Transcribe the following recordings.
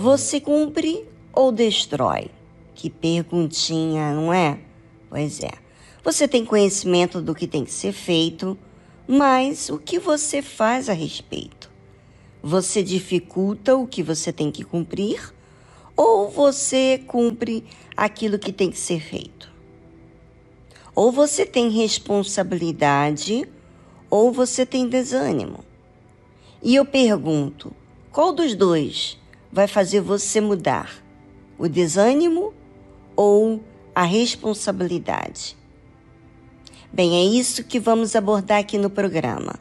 Você cumpre ou destrói? Que perguntinha, não é? Pois é. Você tem conhecimento do que tem que ser feito, mas o que você faz a respeito? Você dificulta o que você tem que cumprir ou você cumpre aquilo que tem que ser feito? Ou você tem responsabilidade ou você tem desânimo. E eu pergunto: qual dos dois vai fazer você mudar? O desânimo ou a responsabilidade? Bem, é isso que vamos abordar aqui no programa.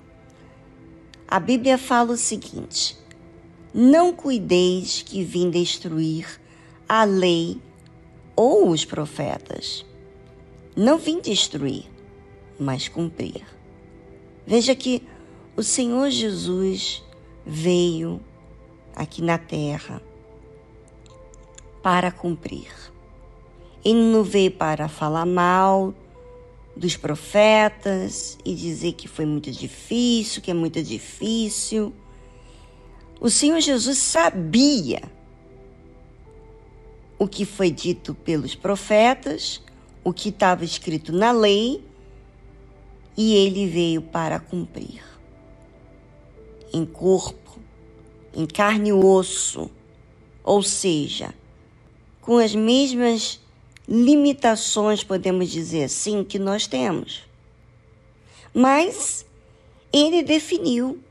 A Bíblia fala o seguinte: Não cuideis que vim destruir a lei ou os profetas. Não vim destruir, mas cumprir. Veja que o Senhor Jesus veio aqui na terra para cumprir. Ele não veio para falar mal dos profetas e dizer que foi muito difícil, que é muito difícil. O Senhor Jesus sabia o que foi dito pelos profetas, o que estava escrito na lei, e ele veio para cumprir. Em corpo, em carne e osso, ou seja, com as mesmas limitações, podemos dizer assim, que nós temos. Mas ele definiu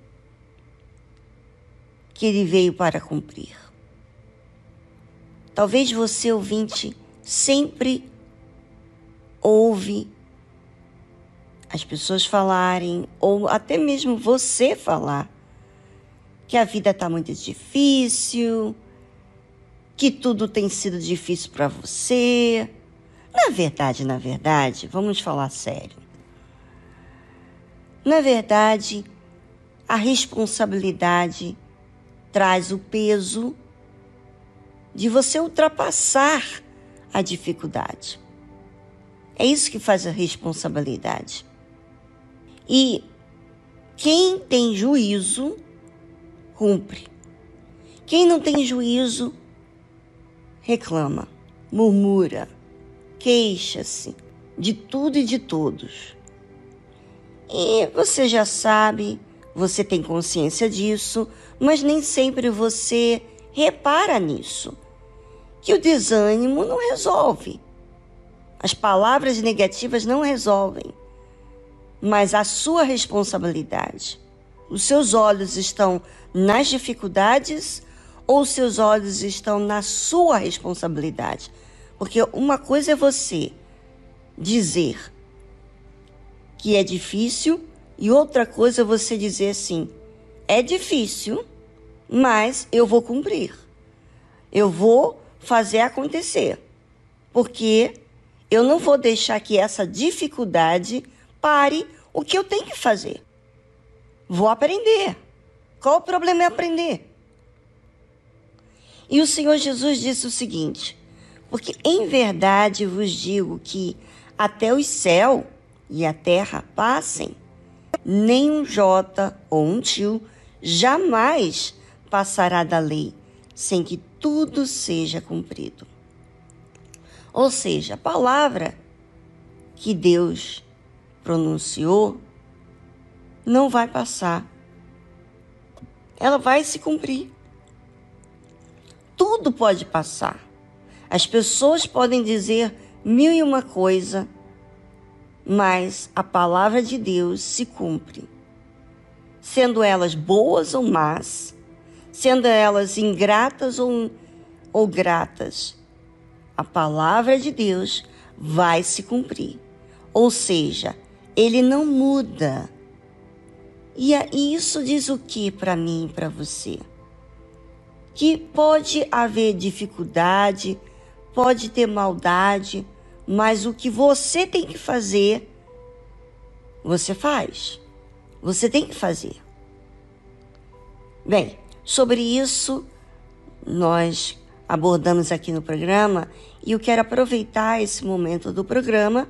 que ele veio para cumprir. Talvez você, ouvinte, sempre ouve as pessoas falarem, ou até mesmo você falar, que a vida está muito difícil, que tudo tem sido difícil para você. Na verdade, na verdade, vamos falar sério. Na verdade, a responsabilidade traz o peso de você ultrapassar a dificuldade. É isso que faz a responsabilidade. E quem tem juízo, cumpre. Quem não tem juízo, reclama, murmura, queixa-se de tudo e de todos. E você já sabe, você tem consciência disso, mas nem sempre você repara nisso. Que o desânimo não resolve. As palavras negativas não resolvem. Mas a sua responsabilidade. Os seus olhos estão nas dificuldades ou seus olhos estão na sua responsabilidade? Porque uma coisa é você dizer que é difícil e outra coisa é você dizer assim: é difícil, mas eu vou cumprir. Eu vou fazer acontecer. Porque eu não vou deixar que essa dificuldade pare o que eu tenho que fazer. Vou aprender. Qual o problema é aprender? E o Senhor Jesus disse o seguinte: Porque em verdade vos digo que até o céu e a terra passem, nem um jota ou um tio jamais passará da lei, sem que tudo seja cumprido. Ou seja, a palavra que Deus pronunciou não vai passar. Ela vai se cumprir tudo pode passar. As pessoas podem dizer mil e uma coisa, mas a palavra de Deus se cumpre. Sendo elas boas ou más, sendo elas ingratas ou, ou gratas, a palavra de Deus vai se cumprir. Ou seja, ele não muda. E isso diz o que para mim e para você? que pode haver dificuldade, pode ter maldade, mas o que você tem que fazer, você faz. Você tem que fazer. Bem, sobre isso nós abordamos aqui no programa e eu quero aproveitar esse momento do programa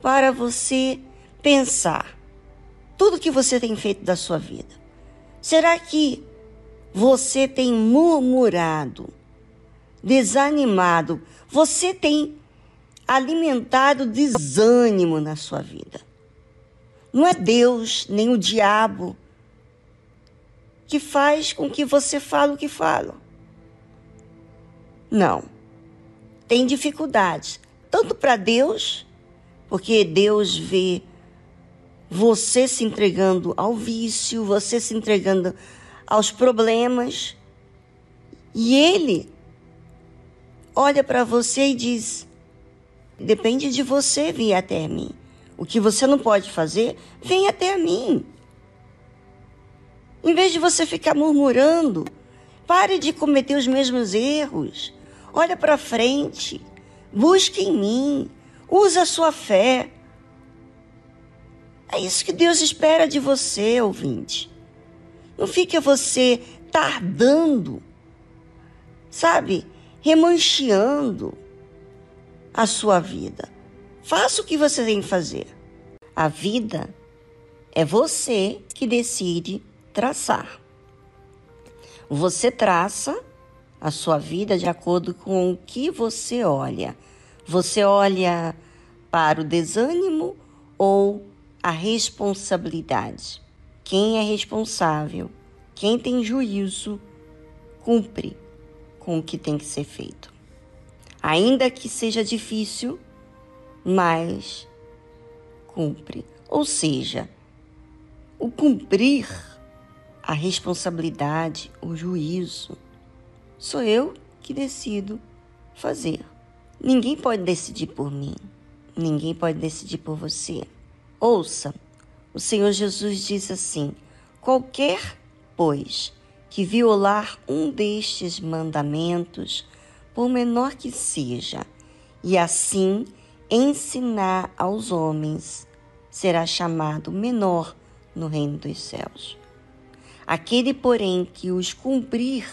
para você pensar tudo que você tem feito da sua vida. Será que você tem murmurado desanimado, você tem alimentado desânimo na sua vida. Não é Deus nem o diabo que faz com que você fale o que fala. Não. Tem dificuldades, tanto para Deus, porque Deus vê você se entregando ao vício, você se entregando aos problemas, e Ele olha para você e diz: depende de você vir até mim. O que você não pode fazer, vem até mim. Em vez de você ficar murmurando, pare de cometer os mesmos erros. Olha para frente. Busque em mim. Use a sua fé. É isso que Deus espera de você, ouvinte. Não fique você tardando, sabe? Remancheando a sua vida. Faça o que você tem que fazer. A vida é você que decide traçar. Você traça a sua vida de acordo com o que você olha. Você olha para o desânimo ou a responsabilidade. Quem é responsável, quem tem juízo, cumpre com o que tem que ser feito. Ainda que seja difícil, mas cumpre. Ou seja, o cumprir a responsabilidade, o juízo, sou eu que decido fazer. Ninguém pode decidir por mim, ninguém pode decidir por você. Ouça, o Senhor Jesus diz assim: qualquer, pois, que violar um destes mandamentos, por menor que seja, e assim ensinar aos homens, será chamado menor no reino dos céus. Aquele, porém, que os cumprir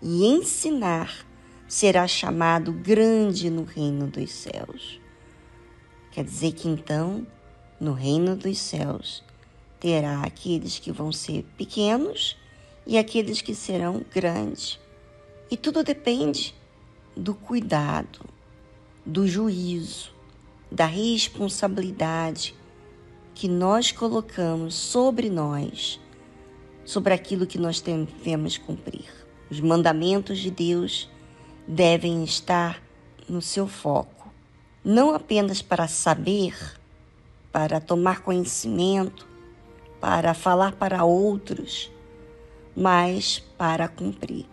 e ensinar, será chamado grande no reino dos céus. Quer dizer que então, no reino dos céus, terá aqueles que vão ser pequenos e aqueles que serão grandes. E tudo depende do cuidado, do juízo, da responsabilidade que nós colocamos sobre nós sobre aquilo que nós devemos cumprir. Os mandamentos de Deus devem estar no seu foco, não apenas para saber, para tomar conhecimento, para falar para outros, mas para cumprir.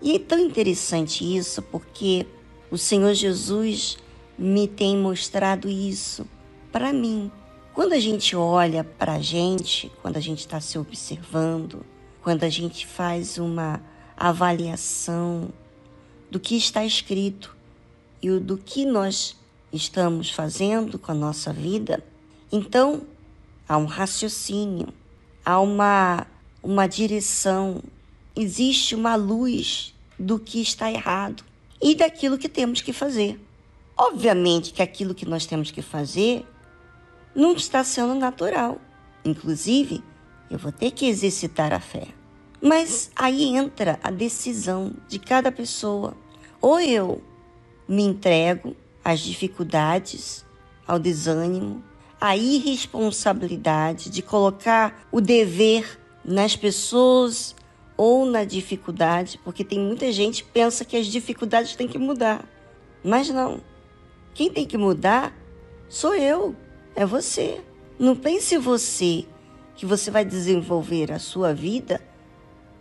E é tão interessante isso porque o Senhor Jesus me tem mostrado isso para mim quando a gente olha para a gente, quando a gente está se observando, quando a gente faz uma avaliação do que está escrito e do que nós estamos fazendo com a nossa vida, então há um raciocínio, há uma, uma direção, existe uma luz do que está errado e daquilo que temos que fazer. Obviamente que aquilo que nós temos que fazer não está sendo natural. Inclusive, eu vou ter que exercitar a fé. Mas aí entra a decisão de cada pessoa. Ou eu me entrego às dificuldades, ao desânimo, à irresponsabilidade de colocar o dever nas pessoas ou na dificuldade, porque tem muita gente que pensa que as dificuldades têm que mudar. Mas não. Quem tem que mudar sou eu é você. Não pense você que você vai desenvolver a sua vida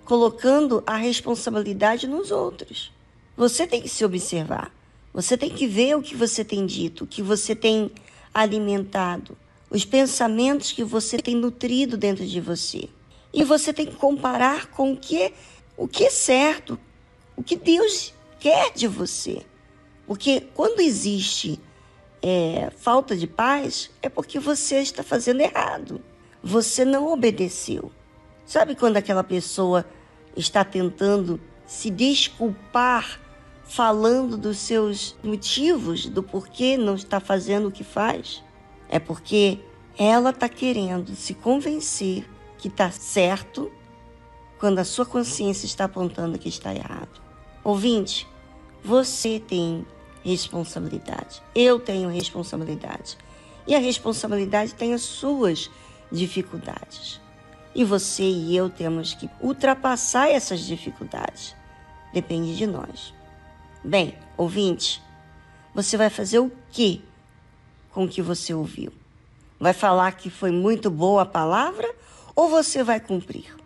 colocando a responsabilidade nos outros. Você tem que se observar. Você tem que ver o que você tem dito, o que você tem alimentado, os pensamentos que você tem nutrido dentro de você. E você tem que comparar com o que o que é certo, o que Deus quer de você. Porque quando existe é, falta de paz, é porque você está fazendo errado. Você não obedeceu. Sabe quando aquela pessoa está tentando se desculpar, falando dos seus motivos, do porquê não está fazendo o que faz? É porque ela está querendo se convencer que está certo quando a sua consciência está apontando que está errado. Ouvinte, Você tem responsabilidade. Eu tenho responsabilidade. E a responsabilidade tem as suas dificuldades. E você e eu temos que ultrapassar essas dificuldades. Depende de nós. Bem, ouvinte, você vai fazer o que com o que você ouviu? Vai falar que foi muito boa a palavra ou você vai cumprir?